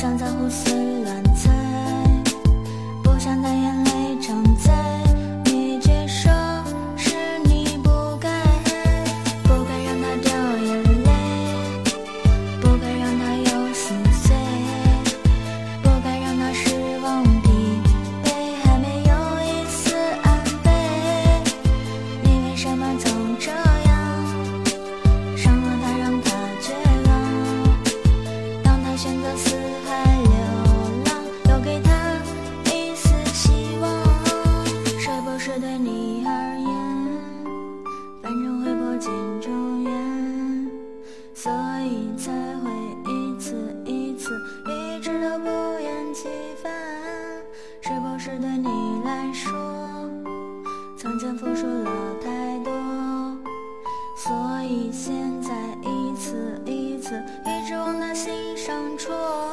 像在呼吸。四海流浪又给他一丝希望是不是对你而言反正会破镜重圆所以才会一次一次一直都不厌其烦是不是对你来说曾经付出了太多所以现在一次一次一直往他心上戳。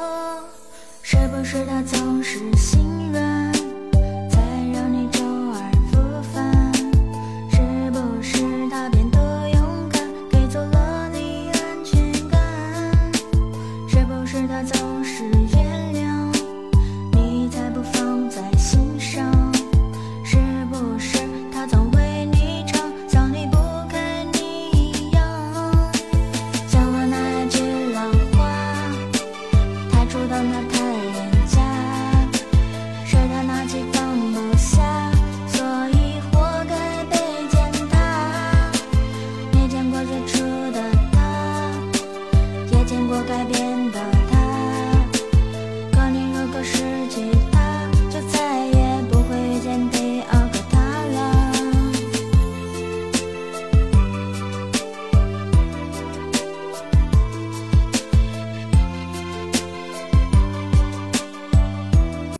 是他总是心软改变的